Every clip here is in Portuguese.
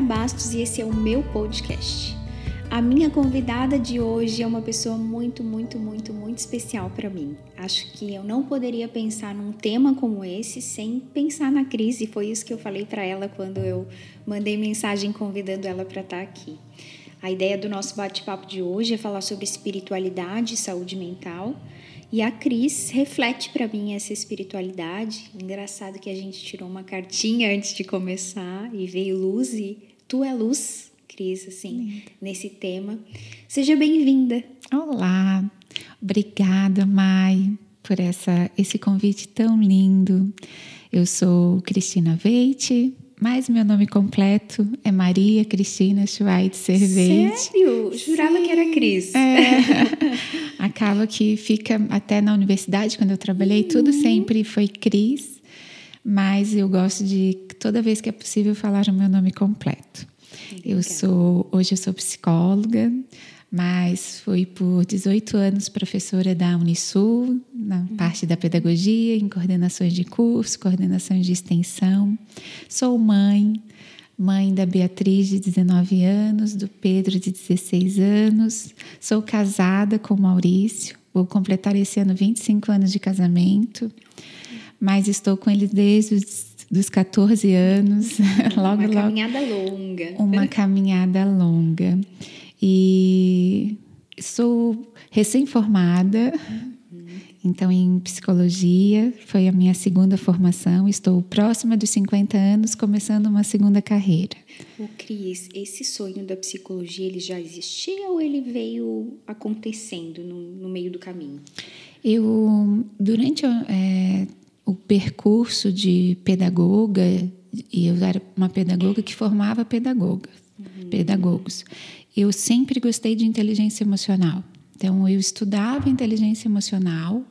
Bastos e esse é o meu podcast. A minha convidada de hoje é uma pessoa muito, muito, muito, muito especial para mim. Acho que eu não poderia pensar num tema como esse sem pensar na crise. Foi isso que eu falei para ela quando eu mandei mensagem convidando ela para estar tá aqui. A ideia do nosso bate-papo de hoje é falar sobre espiritualidade e saúde mental. E a Cris reflete para mim essa espiritualidade. Engraçado que a gente tirou uma cartinha antes de começar e veio luz e tu é luz Cris, assim, nesse tema. Seja bem-vinda. Olá, obrigada, Mai, por essa, esse convite tão lindo. Eu sou Cristina Veite, mas meu nome completo é Maria Cristina Schweitzer Veite. Sério? Jurava Sim. que era Cris. É. Acaba que fica até na universidade, quando eu trabalhei, uhum. tudo sempre foi Cris, mas eu gosto de, toda vez que é possível, falar o meu nome completo. Eu sou hoje eu sou psicóloga, mas fui por 18 anos professora da Unisul, na uhum. parte da pedagogia, em coordenações de curso, coordenações de extensão. Sou mãe, mãe da Beatriz de 19 anos, do Pedro de 16 anos. Sou casada com Maurício. Vou completar esse ano 25 anos de casamento, mas estou com ele desde os dos 14 anos. logo, uma caminhada longa. Uma caminhada longa. E sou recém-formada. Então, em psicologia, foi a minha segunda formação. Estou próxima dos 50 anos, começando uma segunda carreira. O Cris, esse sonho da psicologia, ele já existia ou ele veio acontecendo no, no meio do caminho? Eu, durante é, o percurso de pedagoga, e eu era uma pedagoga que formava pedagogas, uhum. pedagogos. Eu sempre gostei de inteligência emocional. Então, eu estudava inteligência emocional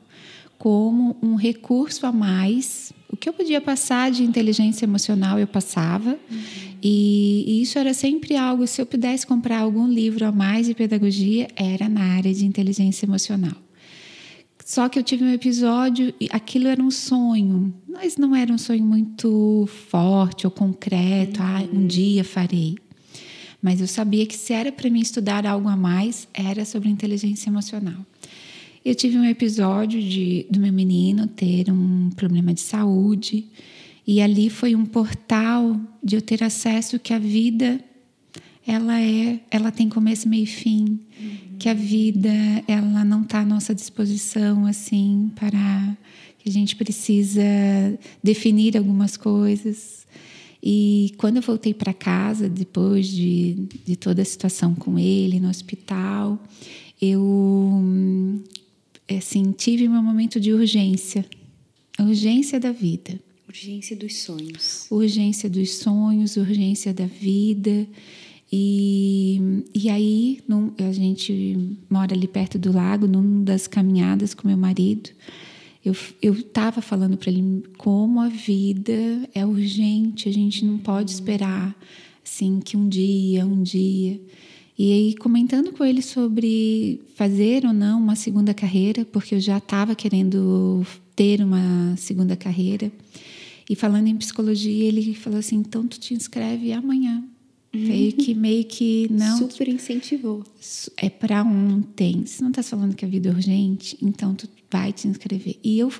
como um recurso a mais. O que eu podia passar de inteligência emocional, eu passava. Uhum. E, e, isso era sempre algo. Se eu pudesse comprar algum livro a mais de pedagogia, era na área de inteligência emocional. Só que eu tive um episódio e aquilo era um sonho, mas não era um sonho muito forte ou concreto. Uhum. Ah, um dia farei. Mas eu sabia que se era para mim estudar algo a mais, era sobre inteligência emocional. Eu tive um episódio de, do meu menino ter um problema de saúde e ali foi um portal de eu ter acesso que a vida ela é, ela tem começo, meio e fim, uhum. Que a vida ela não está à nossa disposição assim para que a gente precisa definir algumas coisas. E quando eu voltei para casa depois de, de toda a situação com ele no hospital, eu assim tive meu momento de urgência, urgência da vida. Urgência dos sonhos. Urgência dos sonhos, urgência da vida. E, e aí num, a gente mora ali perto do lago, numa das caminhadas com meu marido. Eu estava falando para ele como a vida é urgente, a gente não pode esperar assim que um dia, um dia. E aí comentando com ele sobre fazer ou não uma segunda carreira, porque eu já estava querendo ter uma segunda carreira. E falando em psicologia, ele falou assim: então tu te inscreve amanhã. Veio que meio que não. Super incentivou. É para ontem. Se não está falando que a vida é urgente, então tu vai te inscrever. E eu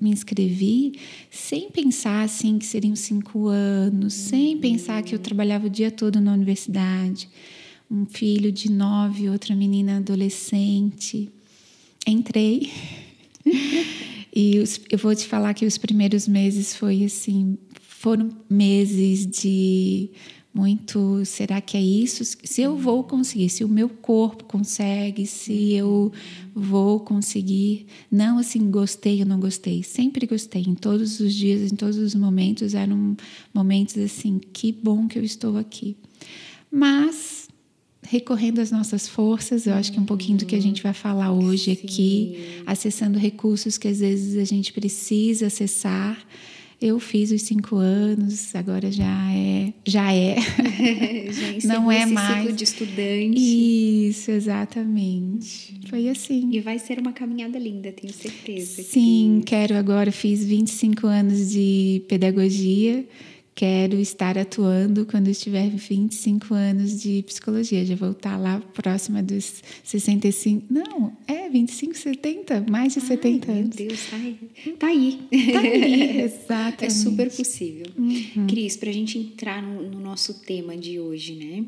me inscrevi sem pensar assim que seriam cinco anos, sem pensar que eu trabalhava o dia todo na universidade. Um filho de nove, outra menina adolescente. Entrei. e os, eu vou te falar que os primeiros meses foi assim, foram meses de muito será que é isso? Se eu vou conseguir se o meu corpo consegue se eu vou conseguir. Não assim gostei ou não gostei. Sempre gostei em todos os dias em todos os momentos. Eram momentos assim que bom que eu estou aqui. Mas recorrendo às nossas forças eu acho que é um pouquinho do que a gente vai falar hoje aqui acessando recursos que às vezes a gente precisa acessar eu fiz os cinco anos, agora já é, já é, já não é mais ciclo de estudante. Isso, exatamente. Foi assim. E vai ser uma caminhada linda, tenho certeza. Sim, que... quero agora. Fiz 25 anos de pedagogia. Quero estar atuando quando estiver 25 anos de psicologia. Já vou estar lá próxima dos 65. Não, é 25, 70, mais de Ai, 70 meu anos. Meu Deus, tá aí. Tá aí. Tá aí, exatamente. É super possível. Uhum. Cris, para a gente entrar no, no nosso tema de hoje, né?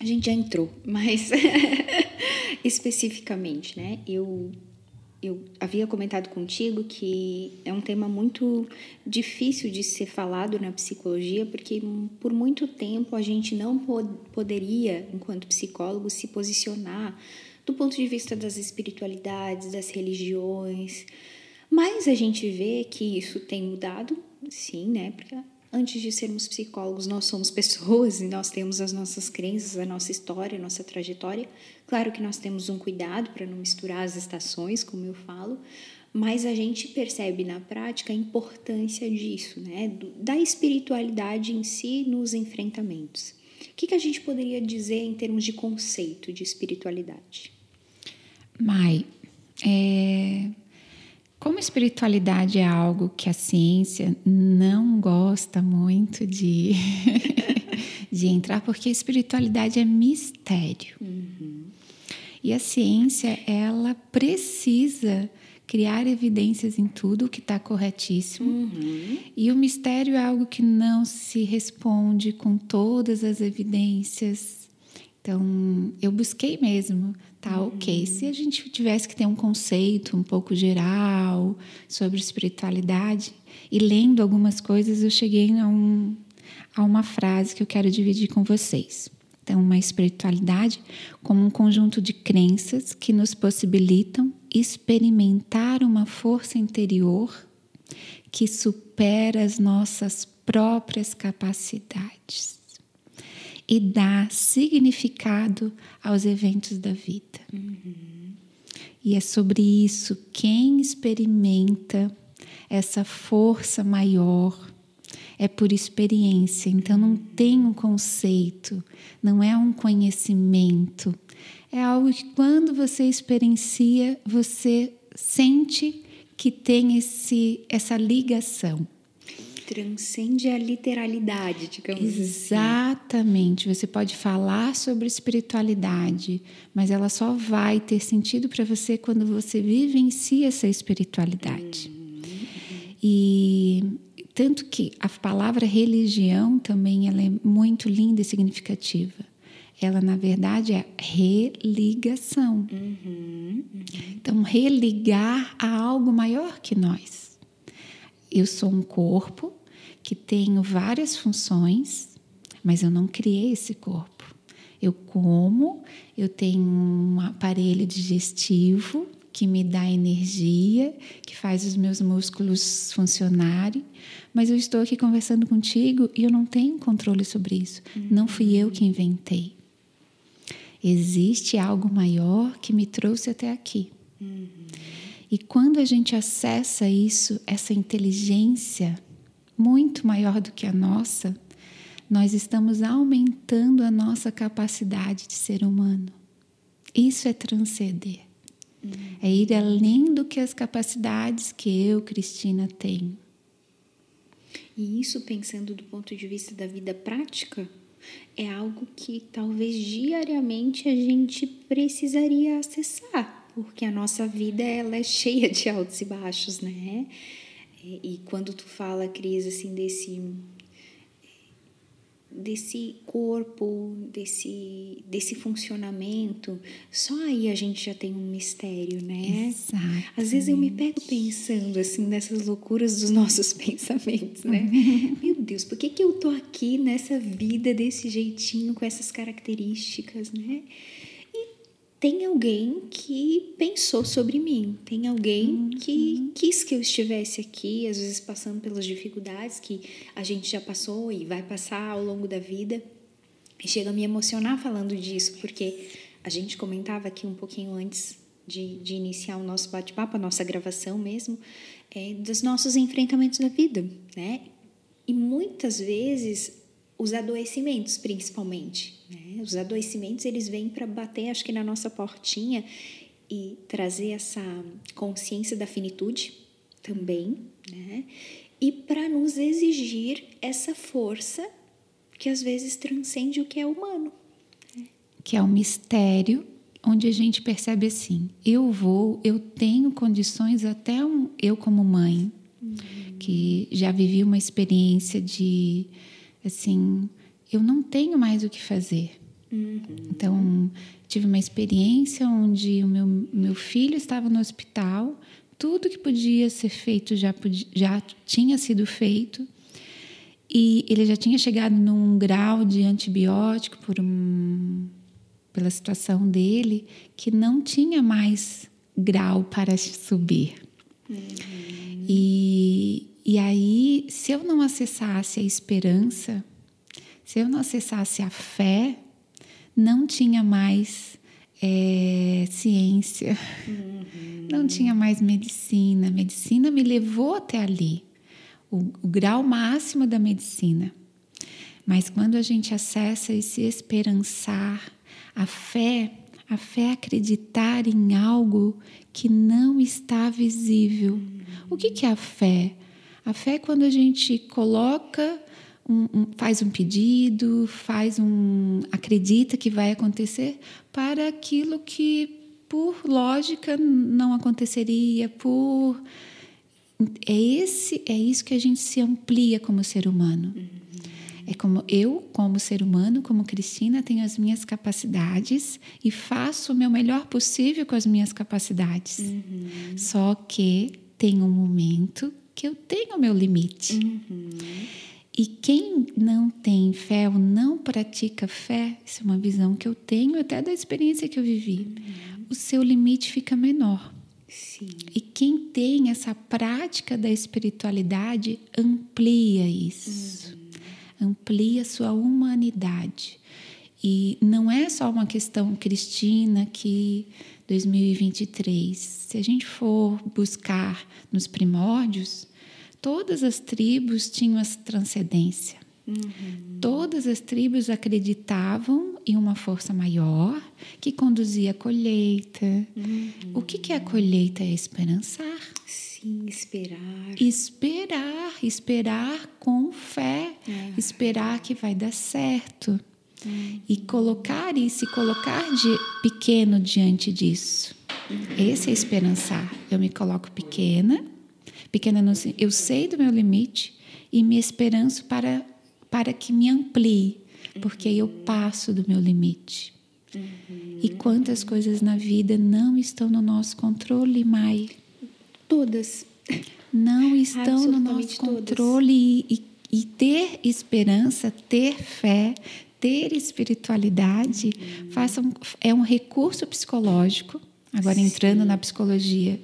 A gente já entrou, mas especificamente, né? Eu eu havia comentado contigo que é um tema muito difícil de ser falado na psicologia, porque por muito tempo a gente não pod poderia, enquanto psicólogo, se posicionar do ponto de vista das espiritualidades, das religiões. Mas a gente vê que isso tem mudado, sim, né? Porque antes de sermos psicólogos, nós somos pessoas e nós temos as nossas crenças, a nossa história, a nossa trajetória. Claro que nós temos um cuidado para não misturar as estações, como eu falo, mas a gente percebe na prática a importância disso, né? da espiritualidade em si nos enfrentamentos. O que, que a gente poderia dizer em termos de conceito de espiritualidade? Mai, é, como espiritualidade é algo que a ciência não gosta muito de, de entrar, porque a espiritualidade é mistério. Uhum. E a ciência, ela precisa criar evidências em tudo, o que está corretíssimo. Uhum. E o mistério é algo que não se responde com todas as evidências. Então, eu busquei mesmo Tá, ok. Se a gente tivesse que ter um conceito um pouco geral sobre espiritualidade, e lendo algumas coisas, eu cheguei a, um, a uma frase que eu quero dividir com vocês. Então, uma espiritualidade como um conjunto de crenças que nos possibilitam experimentar uma força interior que supera as nossas próprias capacidades e dá significado aos eventos da vida. Uhum. E é sobre isso quem experimenta essa força maior é por experiência, então não tem um conceito, não é um conhecimento. É algo que quando você experiencia, você sente que tem esse, essa ligação transcende a literalidade, digamos assim. Exatamente. Assim. Você pode falar sobre espiritualidade, mas ela só vai ter sentido para você quando você vivencia essa espiritualidade. Uhum. E tanto que a palavra religião também ela é muito linda e significativa. Ela, na verdade, é religação. Uhum, uhum. Então, religar a algo maior que nós. Eu sou um corpo, que tenho várias funções, mas eu não criei esse corpo. Eu como, eu tenho um aparelho digestivo que me dá energia, que faz os meus músculos funcionarem, mas eu estou aqui conversando contigo e eu não tenho controle sobre isso. Uhum. Não fui eu que inventei. Existe algo maior que me trouxe até aqui. Uhum. E quando a gente acessa isso, essa inteligência muito maior do que a nossa, nós estamos aumentando a nossa capacidade de ser humano. Isso é transcender. É ir além do que as capacidades que eu, Cristina, tenho. E isso, pensando do ponto de vista da vida prática, é algo que talvez diariamente a gente precisaria acessar, porque a nossa vida ela é cheia de altos e baixos, né? E, quando tu fala, Cris, assim, desse desse corpo, desse, desse funcionamento, só aí a gente já tem um mistério, né? Exato. Às vezes eu me pego pensando assim nessas loucuras dos nossos pensamentos, né? Meu Deus, por que, que eu tô aqui nessa vida desse jeitinho, com essas características, né? Tem alguém que pensou sobre mim, tem alguém uhum. que quis que eu estivesse aqui, às vezes passando pelas dificuldades que a gente já passou e vai passar ao longo da vida. E chega a me emocionar falando disso, porque a gente comentava aqui um pouquinho antes de, de iniciar o nosso bate-papo, a nossa gravação mesmo, é, dos nossos enfrentamentos da vida, né? E muitas vezes os adoecimentos, principalmente. Né? Os adoecimentos eles vêm para bater, acho que na nossa portinha e trazer essa consciência da finitude também, né? e para nos exigir essa força que às vezes transcende o que é humano. Que é um mistério onde a gente percebe assim: eu vou, eu tenho condições, até um, eu como mãe, uhum. que já vivi uma experiência de assim, eu não tenho mais o que fazer. Uhum. Então, tive uma experiência onde o meu, meu filho estava no hospital, tudo que podia ser feito já, podia, já tinha sido feito. E ele já tinha chegado num grau de antibiótico por um, pela situação dele que não tinha mais grau para subir. Uhum. E, e aí, se eu não acessasse a esperança, se eu não acessasse a fé, não tinha mais é, ciência, uhum. não tinha mais medicina. A medicina me levou até ali, o, o grau máximo da medicina. Mas quando a gente acessa esse esperançar, a fé, a fé é acreditar em algo que não está visível. O que, que é a fé? A fé é quando a gente coloca um, um, faz um pedido, faz um acredita que vai acontecer para aquilo que por lógica não aconteceria, por é esse é isso que a gente se amplia como ser humano. Uhum. É como eu, como ser humano, como Cristina, tenho as minhas capacidades e faço o meu melhor possível com as minhas capacidades. Uhum. Só que tem um momento que eu tenho o meu limite. Uhum. E quem não tem fé ou não pratica fé, isso é uma visão que eu tenho até da experiência que eu vivi, uhum. o seu limite fica menor. Sim. E quem tem essa prática da espiritualidade amplia isso, uhum. amplia sua humanidade. E não é só uma questão cristina que 2023, se a gente for buscar nos primórdios, todas as tribos tinham essa transcendência. Uhum. Todas as tribos acreditavam em uma força maior que conduzia a colheita. Uhum. O que, que é a colheita? É esperançar. Sim, esperar. Esperar, esperar com fé, uhum. esperar que vai dar certo. Uhum. E colocar e se colocar de pequeno diante disso. Uhum. Esse é esperançar. Eu me coloco pequena Pequena no eu sei do meu limite e me esperanço para para que me amplie, porque eu passo do meu limite. Uhum. E quantas coisas na vida não estão no nosso controle, Mai? Todas. Não estão no nosso controle e, e, e, ter esperança, ter fé, ter espiritualidade, uhum. façam, é um recurso psicológico Agora, entrando Sim. na psicologia,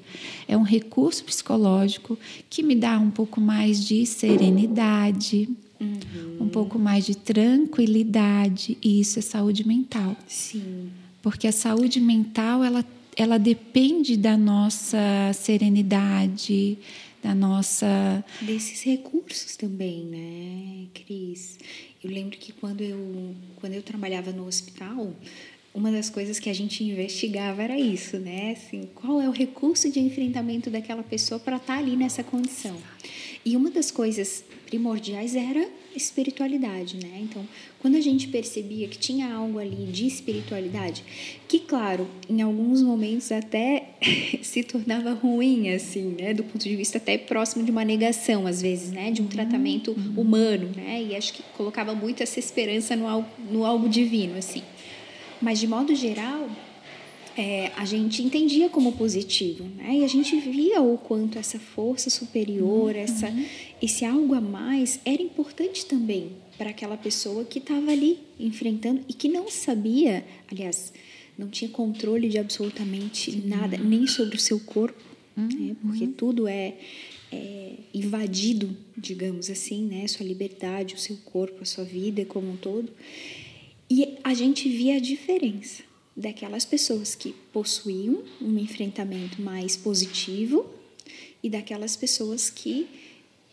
é um recurso psicológico que me dá um pouco mais de serenidade, uhum. um pouco mais de tranquilidade, e isso é saúde mental. Sim. Porque a saúde mental, ela, ela depende da nossa serenidade, da nossa. Desses recursos também, né, Cris? Eu lembro que quando eu, quando eu trabalhava no hospital, uma das coisas que a gente investigava era isso, né? Assim, qual é o recurso de enfrentamento daquela pessoa para estar tá ali nessa condição? E uma das coisas primordiais era espiritualidade, né? Então, quando a gente percebia que tinha algo ali de espiritualidade, que claro, em alguns momentos até se tornava ruim assim, né, do ponto de vista até próximo de uma negação às vezes, né, de um tratamento uhum. humano, né? E acho que colocava muito essa esperança no algo, no algo divino assim. Mas, de modo geral, é, a gente entendia como positivo, né? E a gente via o quanto essa força superior, uhum. essa, esse algo a mais era importante também para aquela pessoa que estava ali enfrentando e que não sabia, aliás, não tinha controle de absolutamente Sim. nada, nem sobre o seu corpo, né? uhum. né? porque tudo é, é, invadido, digamos assim, né? Sua liberdade, o seu corpo, a sua vida como um todo. E a gente via a diferença daquelas pessoas que possuíam um enfrentamento mais positivo e daquelas pessoas que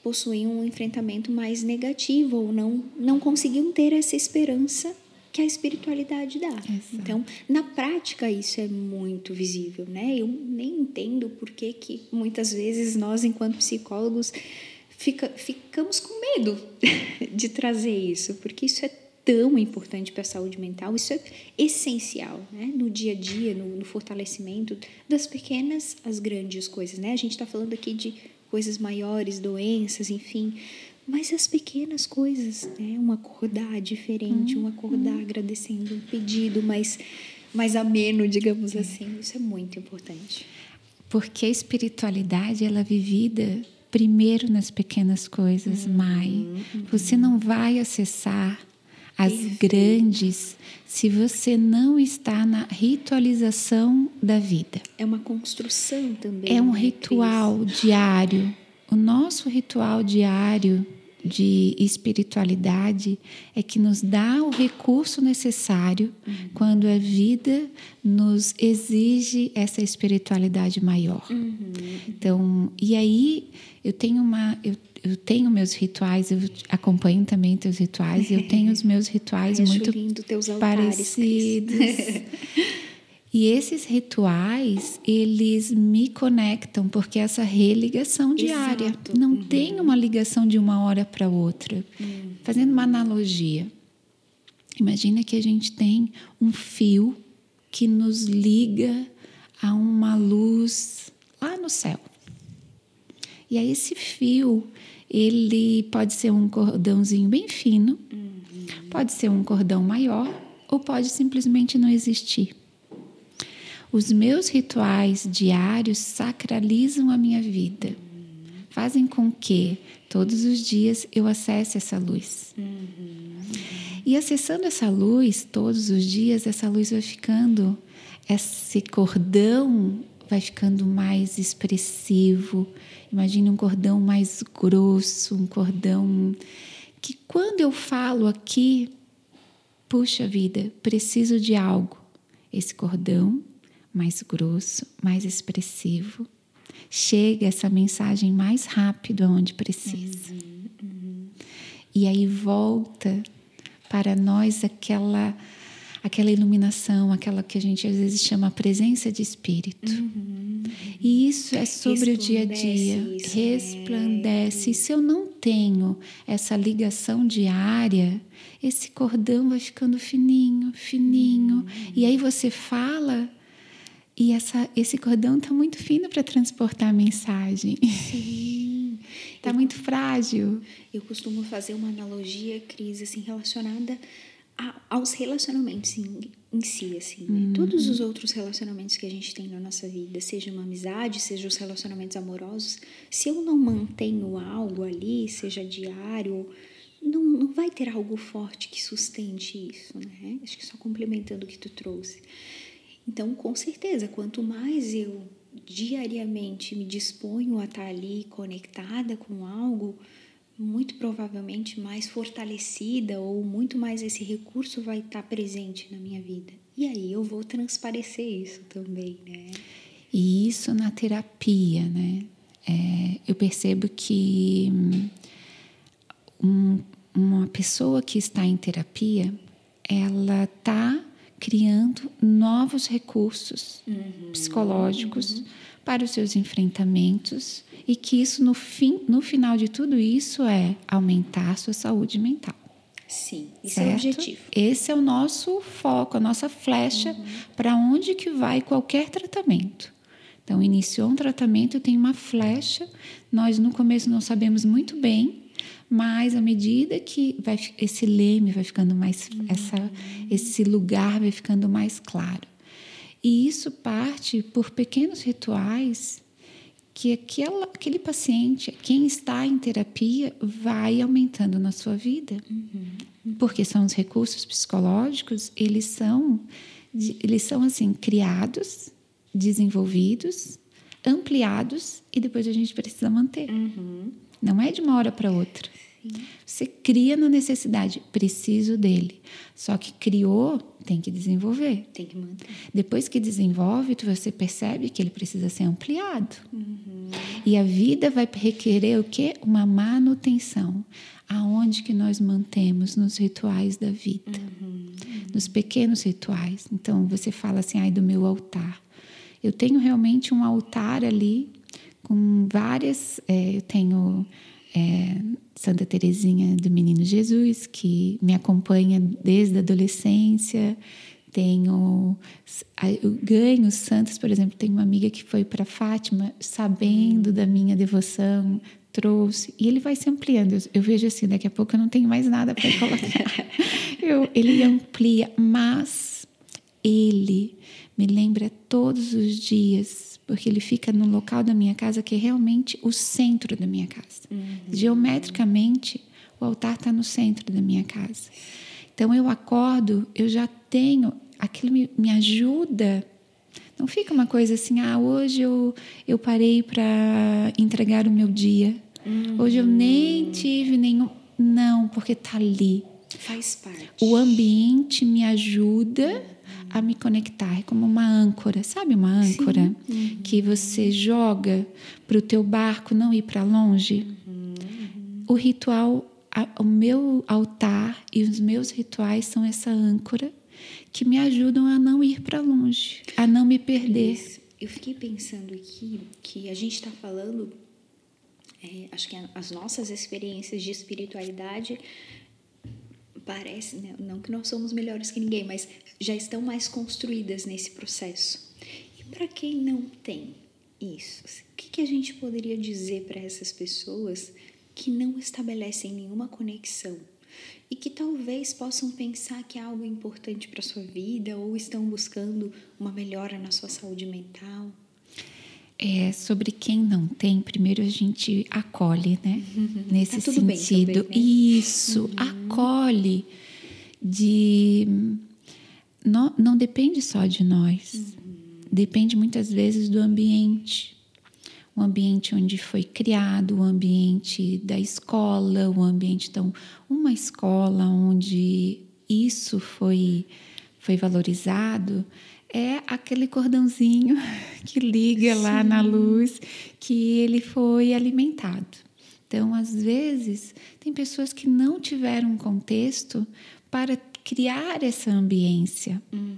possuíam um enfrentamento mais negativo ou não não conseguiam ter essa esperança que a espiritualidade dá. Exato. Então, na prática isso é muito visível, né? Eu nem entendo por que que muitas vezes nós enquanto psicólogos fica, ficamos com medo de trazer isso, porque isso é tão importante para a saúde mental, isso é essencial né? no dia a dia, no, no fortalecimento das pequenas às grandes coisas. Né? A gente está falando aqui de coisas maiores, doenças, enfim, mas as pequenas coisas, né? um acordar diferente, um acordar agradecendo um pedido mais, mais ameno, digamos assim, isso é muito importante. Porque a espiritualidade ela é vivida primeiro nas pequenas coisas, uhum, Mai. Uhum. Você não vai acessar as Perfeito. grandes se você não está na ritualização da vida. É uma construção também. É um né, ritual Cris? diário. O nosso ritual diário de espiritualidade é que nos dá o recurso necessário uhum. quando a vida nos exige essa espiritualidade maior. Uhum. Então, e aí eu tenho uma eu, eu tenho meus rituais, eu acompanho também teus rituais, eu tenho os meus rituais Ai, muito lindo, teus altares, parecidos. E esses rituais, eles me conectam, porque essa religação diária. Exato. Não uhum. tem uma ligação de uma hora para outra. Uhum. Fazendo uma analogia. Imagina que a gente tem um fio que nos liga a uma luz lá no céu. E aí esse fio, ele pode ser um cordãozinho bem fino, uhum. pode ser um cordão maior ou pode simplesmente não existir. Os meus rituais diários sacralizam a minha vida, fazem com que todos os dias eu acesse essa luz. E acessando essa luz todos os dias, essa luz vai ficando, esse cordão vai ficando mais expressivo. Imagine um cordão mais grosso, um cordão que quando eu falo aqui, puxa vida, preciso de algo. Esse cordão mais grosso, mais expressivo. Chega essa mensagem mais rápido aonde precisa. Uhum, uhum. E aí volta para nós aquela aquela iluminação, aquela que a gente às vezes chama presença de espírito. Uhum. E isso é sobre o dia a dia, isso, né? resplandece. É. E se eu não tenho essa ligação diária, esse cordão vai ficando fininho, fininho. Uhum. E aí você fala e essa, esse cordão está muito fino para transportar a mensagem. Sim. Está muito frágil. Eu costumo fazer uma analogia, Cris, assim, relacionada a, aos relacionamentos em, em si, assim. Né? Uhum. Todos os outros relacionamentos que a gente tem na nossa vida, seja uma amizade, seja os relacionamentos amorosos, se eu não mantenho algo ali, seja diário, não, não vai ter algo forte que sustente isso, né? Acho que só complementando o que tu trouxe. Então, com certeza, quanto mais eu diariamente me disponho a estar ali conectada com algo, muito provavelmente mais fortalecida ou muito mais esse recurso vai estar presente na minha vida. E aí eu vou transparecer isso também, né? E isso na terapia, né? É, eu percebo que um, uma pessoa que está em terapia, ela está criando novos recursos uhum. psicológicos uhum. Para os seus enfrentamentos e que isso no fim, no final de tudo isso é aumentar a sua saúde mental. Sim, isso certo? é o objetivo. Esse é o nosso foco, a nossa flecha uhum. para onde que vai qualquer tratamento. Então, iniciou um tratamento, tem uma flecha. Nós no começo não sabemos muito bem mas à medida que vai, esse leme vai ficando mais, uhum. essa, esse lugar vai ficando mais claro. E isso parte por pequenos rituais que aquela, aquele paciente, quem está em terapia, vai aumentando na sua vida. Uhum. Porque são os recursos psicológicos, eles são, eles são assim, criados, desenvolvidos, ampliados e depois a gente precisa manter. Uhum. Não é de uma hora para outra. Sim. Você cria na necessidade, preciso dele. Só que criou, tem que desenvolver. Tem que manter. Depois que desenvolve, você percebe que ele precisa ser ampliado. Uhum. E a vida vai requerer o quê? Uma manutenção. Aonde que nós mantemos nos rituais da vida, uhum. nos pequenos rituais. Então você fala assim, ai do meu altar. Eu tenho realmente um altar ali com várias. É, eu tenho é, Santa Teresinha do Menino Jesus, que me acompanha desde a adolescência. Tenho eu ganho santos, por exemplo, tenho uma amiga que foi para Fátima sabendo da minha devoção, trouxe e ele vai se ampliando. Eu, eu, vejo assim, daqui a pouco eu não tenho mais nada para colocar. eu, ele amplia, mas ele me lembra todos os dias, porque ele fica no local da minha casa que é realmente o centro da minha casa. Uhum. Geometricamente, o altar está no centro da minha casa. Então eu acordo, eu já tenho, aquilo me, me ajuda. Não fica uma coisa assim, ah, hoje eu, eu parei para entregar o meu dia. Uhum. Hoje eu nem tive nenhum. Não, porque está ali. Faz parte. O ambiente me ajuda a me conectar, é como uma âncora, sabe uma âncora uhum. que você joga para o teu barco não ir para longe. Uhum. O ritual, a, o meu altar e os meus rituais são essa âncora que me ajudam a não ir para longe, a não me perder. Eu fiquei pensando aqui que a gente está falando, é, acho que as nossas experiências de espiritualidade parece, né? não que nós somos melhores que ninguém, mas já estão mais construídas nesse processo. E para quem não tem isso, o que, que a gente poderia dizer para essas pessoas que não estabelecem nenhuma conexão e que talvez possam pensar que é algo importante para sua vida ou estão buscando uma melhora na sua saúde mental? É, sobre quem não tem, primeiro a gente acolhe, né? Uhum. Nesse tá sentido. Também, né? Isso, uhum. acolhe de. Não, não depende só de nós, uhum. depende muitas vezes do ambiente. O ambiente onde foi criado, o ambiente da escola, o ambiente. Então, uma escola onde isso foi, foi valorizado é aquele cordãozinho que liga Sim. lá na luz que ele foi alimentado. Então, às vezes, tem pessoas que não tiveram contexto para criar essa ambiência. Uhum.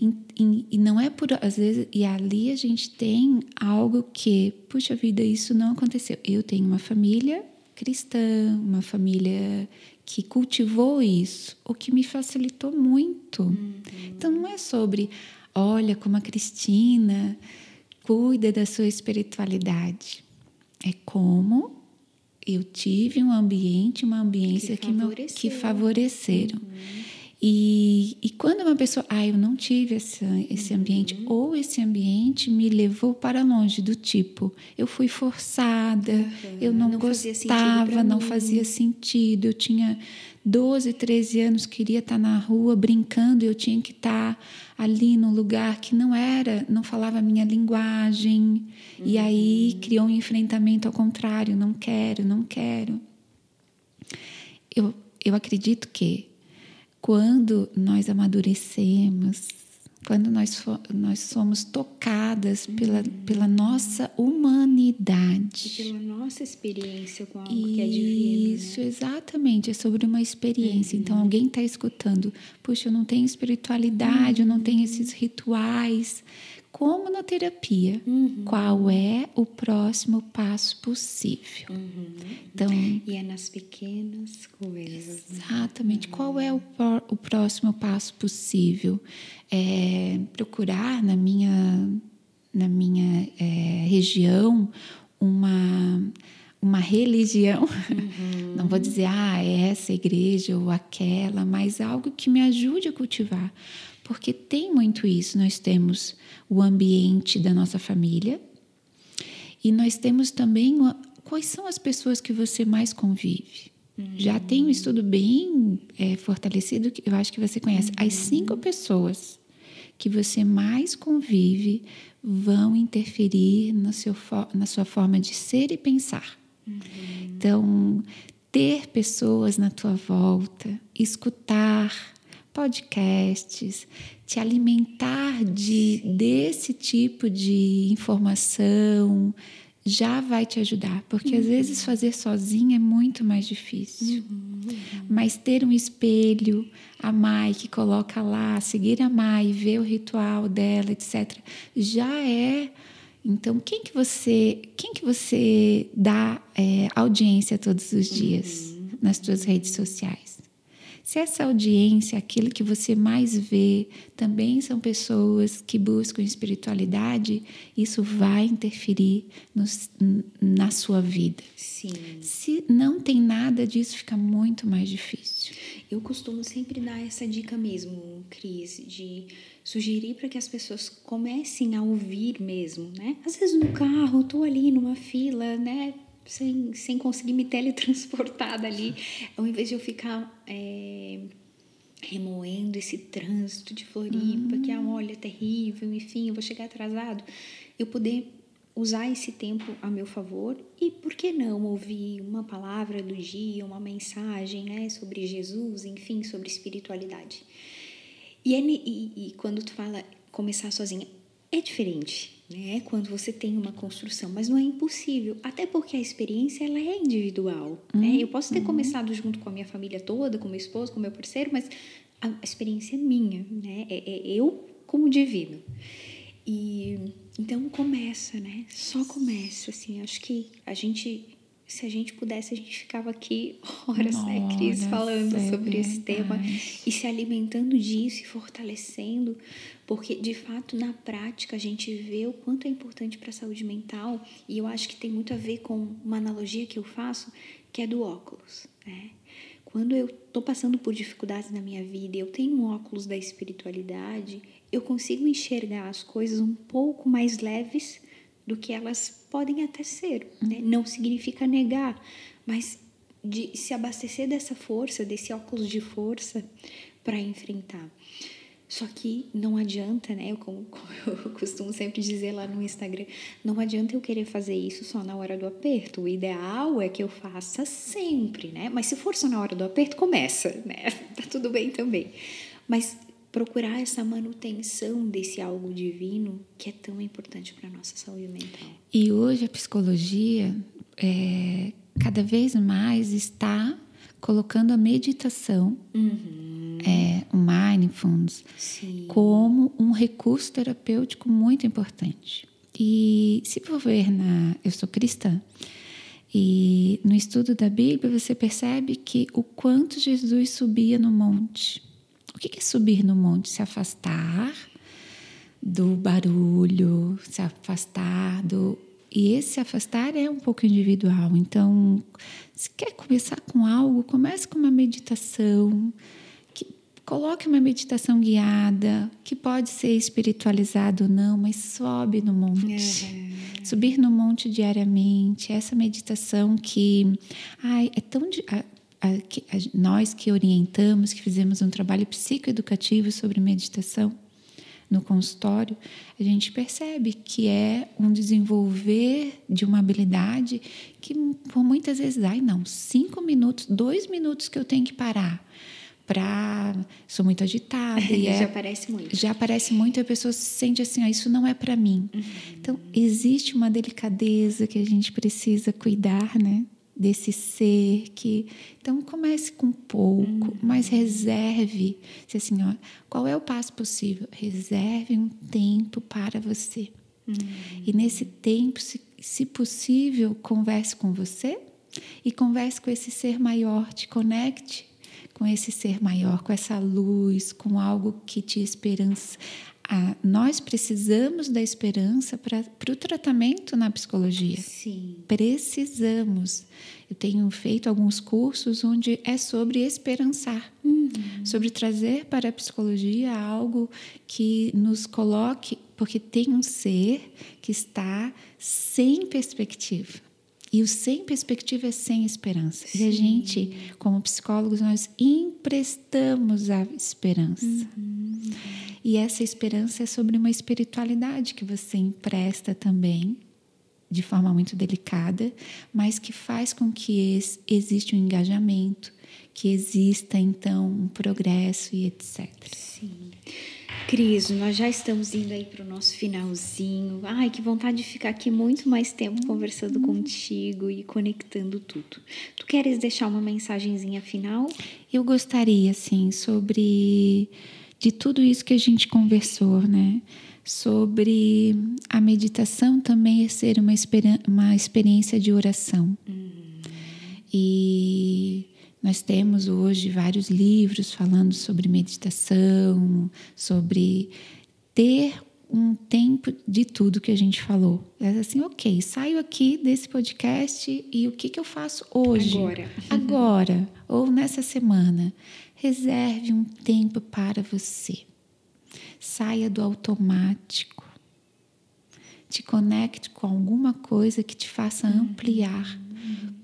E, e, e, não é por às vezes e ali a gente tem algo que puxa vida isso não aconteceu eu tenho uma família cristã uma família que cultivou isso, o que me facilitou muito. Uhum. Então não é sobre, olha como a Cristina cuida da sua espiritualidade. É como eu tive um ambiente, uma ambiência que, que, que favoreceram. Uhum. E, e quando uma pessoa, ah, eu não tive esse, esse ambiente, uhum. ou esse ambiente me levou para longe, do tipo, eu fui forçada, uhum. eu não, não gostava, não fazia sentido, eu tinha 12, 13 anos, queria estar na rua brincando, eu tinha que estar ali no lugar que não era, não falava a minha linguagem, uhum. e aí uhum. criou um enfrentamento ao contrário, não quero, não quero. Eu, eu acredito que quando nós amadurecemos, quando nós, nós somos tocadas pela, uhum. pela nossa humanidade. E pela nossa experiência com algo Isso, que é divino. Né? Isso, né? exatamente. É sobre uma experiência. Uhum. Então, alguém está escutando, puxa, eu não tenho espiritualidade, uhum. eu não tenho esses rituais como na terapia, uhum. qual é o próximo passo possível. Uhum. Então, e é nas pequenas coisas. Né? Exatamente. Uhum. Qual é o, o próximo passo possível? É procurar na minha, na minha é, região uma uma religião, uhum. não vou dizer ah é essa igreja ou aquela, mas algo que me ajude a cultivar, porque tem muito isso. Nós temos o ambiente da nossa família e nós temos também quais são as pessoas que você mais convive. Uhum. Já tem um estudo bem é, fortalecido que eu acho que você conhece. Uhum. As cinco pessoas que você mais convive vão interferir no seu, na sua forma de ser e pensar. Uhum. Então, ter pessoas na tua volta, escutar, podcasts, te alimentar de desse tipo de informação já vai te ajudar, porque uhum. às vezes fazer sozinha é muito mais difícil. Uhum. Mas ter um espelho, a Mai que coloca lá, seguir a Mai, ver o ritual dela, etc, já é Então, quem que você, quem que você dá é, audiência todos os dias uhum. nas suas redes sociais? Se essa audiência, aquilo que você mais vê, também são pessoas que buscam espiritualidade, isso vai interferir no, na sua vida. Sim. Se não tem nada disso, fica muito mais difícil. Eu costumo sempre dar essa dica mesmo, Cris, de sugerir para que as pessoas comecem a ouvir mesmo, né? Às vezes no carro, estou ali numa fila, né? Sem, sem conseguir me teletransportar dali, ao invés de eu ficar é, remoendo esse trânsito de Floripa, uhum. que é, olha, terrível, enfim, eu vou chegar atrasado, eu poder usar esse tempo a meu favor e por que não ouvir uma palavra do dia, uma mensagem, né, sobre Jesus, enfim, sobre espiritualidade. E, é, e, e quando tu fala começar sozinha, é diferente, né? Quando você tem uma construção, mas não é impossível, até porque a experiência ela é individual, uhum. né? Eu posso ter uhum. começado junto com a minha família toda, com meu esposo, com meu parceiro, mas a experiência é minha, né? É, é eu como divino. E então começa, né? Só começa, assim. Acho que a gente se a gente pudesse, a gente ficava aqui horas, Nossa, né, Cris, falando é sobre esse tema e se alimentando disso e fortalecendo, porque de fato na prática a gente vê o quanto é importante para a saúde mental e eu acho que tem muito a ver com uma analogia que eu faço, que é do óculos, né? Quando eu estou passando por dificuldades na minha vida e eu tenho um óculos da espiritualidade, eu consigo enxergar as coisas um pouco mais leves do que elas podem até ser. Né? Uhum. Não significa negar, mas de se abastecer dessa força, desse óculos de força para enfrentar. Só que não adianta, né? Eu, como, como, eu costumo sempre dizer lá no Instagram, não adianta eu querer fazer isso só na hora do aperto. O ideal é que eu faça sempre, né? Mas se for só na hora do aperto, começa, né? Tá tudo bem também. Mas procurar essa manutenção desse algo divino que é tão importante para a nossa saúde mental. E hoje a psicologia é, cada vez mais está colocando a meditação, uhum. é, o mindfulness, Sim. como um recurso terapêutico muito importante. E se for ver na, eu sou cristã. E no estudo da Bíblia você percebe que o quanto Jesus subia no monte o que é subir no monte? Se afastar do barulho, se afastar do. E esse afastar é um pouco individual. Então, se quer começar com algo, comece com uma meditação. Que, coloque uma meditação guiada, que pode ser espiritualizado ou não, mas sobe no monte. É. Subir no monte diariamente, essa meditação que ai, é tão a, que, a, nós que orientamos, que fizemos um trabalho psicoeducativo sobre meditação no consultório, a gente percebe que é um desenvolver de uma habilidade que por muitas vezes, ai não, cinco minutos, dois minutos que eu tenho que parar para sou muito agitada e já é, aparece muito. já aparece muito e a pessoa se sente assim ah, isso não é para mim. Uhum. então existe uma delicadeza que a gente precisa cuidar né desse ser que então comece com pouco, uhum. mas reserve, se assim, ó, qual é o passo possível? Reserve um tempo para você. Uhum. E nesse tempo, se, se possível, converse com você e converse com esse ser maior, te conecte com esse ser maior, com essa luz, com algo que te esperança, a, nós precisamos da esperança para o tratamento na psicologia. Sim. Precisamos. Eu tenho feito alguns cursos onde é sobre esperançar, uhum. sobre trazer para a psicologia algo que nos coloque, porque tem um ser que está sem perspectiva. E o sem perspectiva é sem esperança. Sim. E a gente, como psicólogos, nós emprestamos a esperança. Uhum. E essa esperança é sobre uma espiritualidade que você empresta também, de forma muito delicada, mas que faz com que exista um engajamento, que exista então um progresso e etc. Sim. Cris, nós já estamos indo aí para o nosso finalzinho. Ai, que vontade de ficar aqui muito mais tempo conversando uhum. contigo e conectando tudo. Tu queres deixar uma mensagenzinha final? Eu gostaria, sim, sobre de tudo isso que a gente conversou, né? sobre a meditação também ser uma, uma experiência de oração. Uhum. E nós temos hoje vários livros falando sobre meditação, sobre ter um tempo de tudo que a gente falou. É assim, ok, saio aqui desse podcast e o que, que eu faço hoje? Agora. Agora, ou nessa semana. Reserve um tempo para você. Saia do automático. Te conecte com alguma coisa que te faça ampliar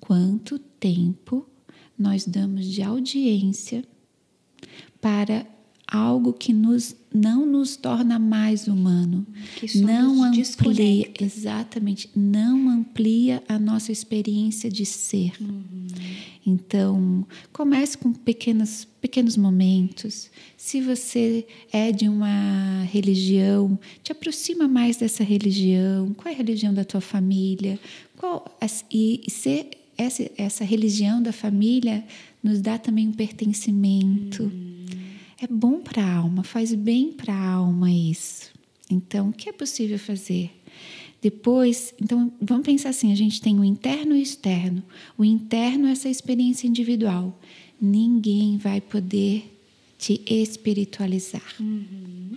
quanto tempo nós damos de audiência para algo que nos, não nos torna mais humano, que não amplia desconecta. exatamente, não amplia a nossa experiência de ser. Uhum. Então, comece com pequenos pequenos momentos. Se você é de uma religião, te aproxima mais dessa religião. Qual é a religião da tua família? Qual e ser essa, essa religião da família nos dá também um pertencimento. Uhum é bom para a alma, faz bem para a alma isso. Então, o que é possível fazer? Depois, então, vamos pensar assim: a gente tem o interno e o externo. O interno é essa experiência individual. Ninguém vai poder te espiritualizar. Uhum.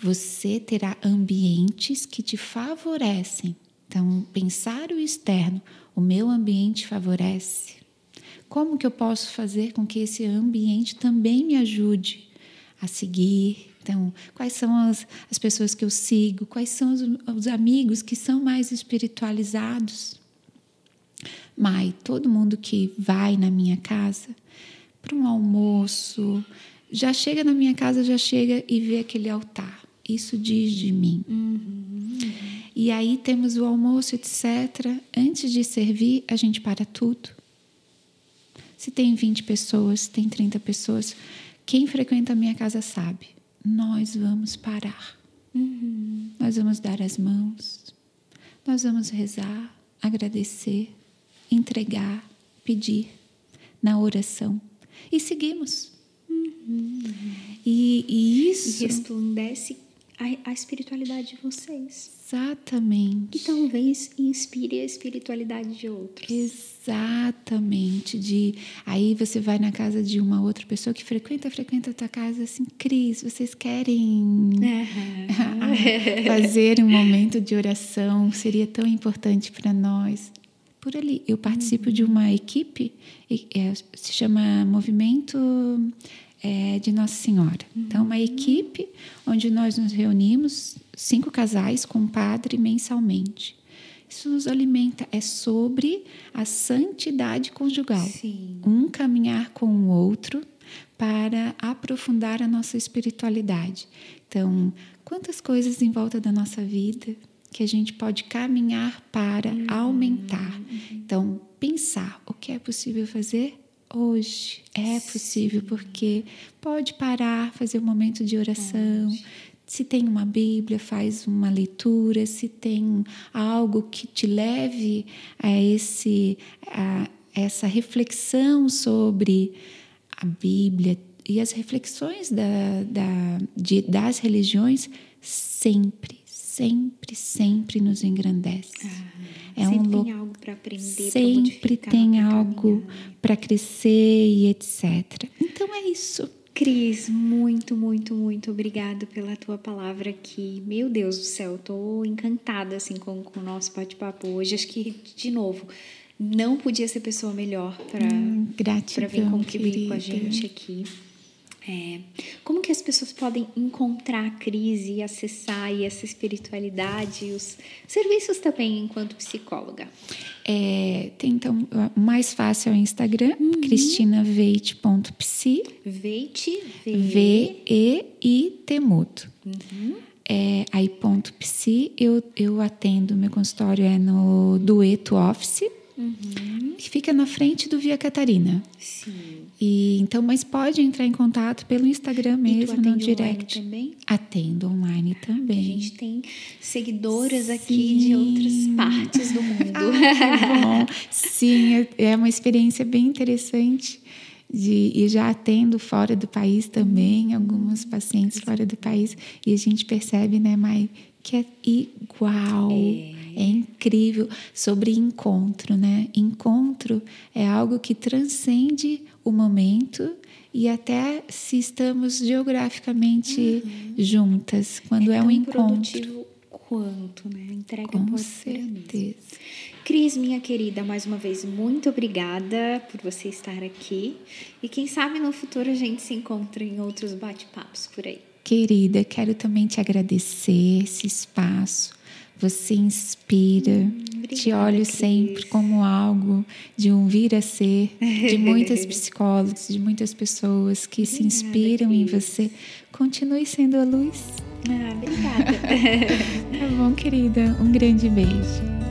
Você terá ambientes que te favorecem. Então, pensar o externo, o meu ambiente favorece. Como que eu posso fazer com que esse ambiente também me ajude a seguir? Então, quais são as, as pessoas que eu sigo? Quais são os, os amigos que são mais espiritualizados? Mai, todo mundo que vai na minha casa para um almoço, já chega na minha casa, já chega e vê aquele altar. Isso diz de mim. Uhum. E aí temos o almoço, etc. Antes de servir, a gente para tudo se tem 20 pessoas, se tem 30 pessoas, quem frequenta a minha casa sabe. Nós vamos parar. Uhum. Nós vamos dar as mãos. Nós vamos rezar, agradecer, entregar, pedir na oração. E seguimos. Uhum. E, e, isso. E resplandece a, a espiritualidade de vocês. Exatamente. E talvez inspire a espiritualidade de outros. Exatamente. De aí você vai na casa de uma outra pessoa que frequenta, frequenta a tua casa assim, Cris, vocês querem uhum. fazer um momento de oração? Seria tão importante para nós. Por ali, eu participo uhum. de uma equipe, é, se chama Movimento é, de Nossa Senhora. Uhum. Então, uma equipe onde nós nos reunimos, cinco casais com um padre mensalmente. Isso nos alimenta, é sobre a santidade conjugal. Sim. Um caminhar com o outro para aprofundar a nossa espiritualidade. Então, quantas coisas em volta da nossa vida que a gente pode caminhar para uhum. aumentar. Uhum. Então, pensar o que é possível fazer hoje. É possível, porque pode parar, fazer um momento de oração. Pode. Se tem uma Bíblia, faz uma leitura. Se tem algo que te leve a, esse, a essa reflexão sobre a Bíblia e as reflexões da, da, de, das religiões, sempre, sempre, sempre nos engrandece. Ah. É sempre um tem algo para aprender, sempre tem algo para crescer e etc. Então é isso. Cris, muito, muito, muito obrigado pela tua palavra aqui. Meu Deus do céu, tô encantada assim com, com o nosso bate-papo hoje. Acho que de novo não podia ser pessoa melhor para hum, para vir contribuir com a gente aqui. É, como que as pessoas podem encontrar a crise e acessar aí essa espiritualidade e os serviços também enquanto psicóloga? É, tem, então, mais fácil é o Instagram, uhum. cristinaveit.psi. Veit, V-E-I-T mudo. Uhum. É, aí, ponto psi, eu, eu atendo, meu consultório é no Dueto Office, uhum. que fica na frente do Via Catarina. Sim. E, então, mas pode entrar em contato pelo Instagram mesmo, no direct. Também? Atendo online também. A gente tem seguidoras Sim. aqui de outras partes do mundo. ah, que bom. Sim, é, é uma experiência bem interessante de, e já atendo fora do país também, alguns pacientes fora do país, e a gente percebe, né, Mai, que é igual. É. é. incrível sobre encontro, né? Encontro é algo que transcende o momento e até se estamos geograficamente uhum. juntas, quando é, é um encontro. Quanto, né? Entrega Com certeza. Cris, minha querida, mais uma vez, muito obrigada por você estar aqui. E quem sabe no futuro a gente se encontra em outros bate-papos por aí. Querida, quero também te agradecer esse espaço. Você inspira. Hum, te olho sempre como algo de um vir a ser, de muitas psicólogas, de muitas pessoas que obrigada, se inspiram Cris. em você. Continue sendo a luz. Ah, obrigada. tá bom, querida. Um grande beijo.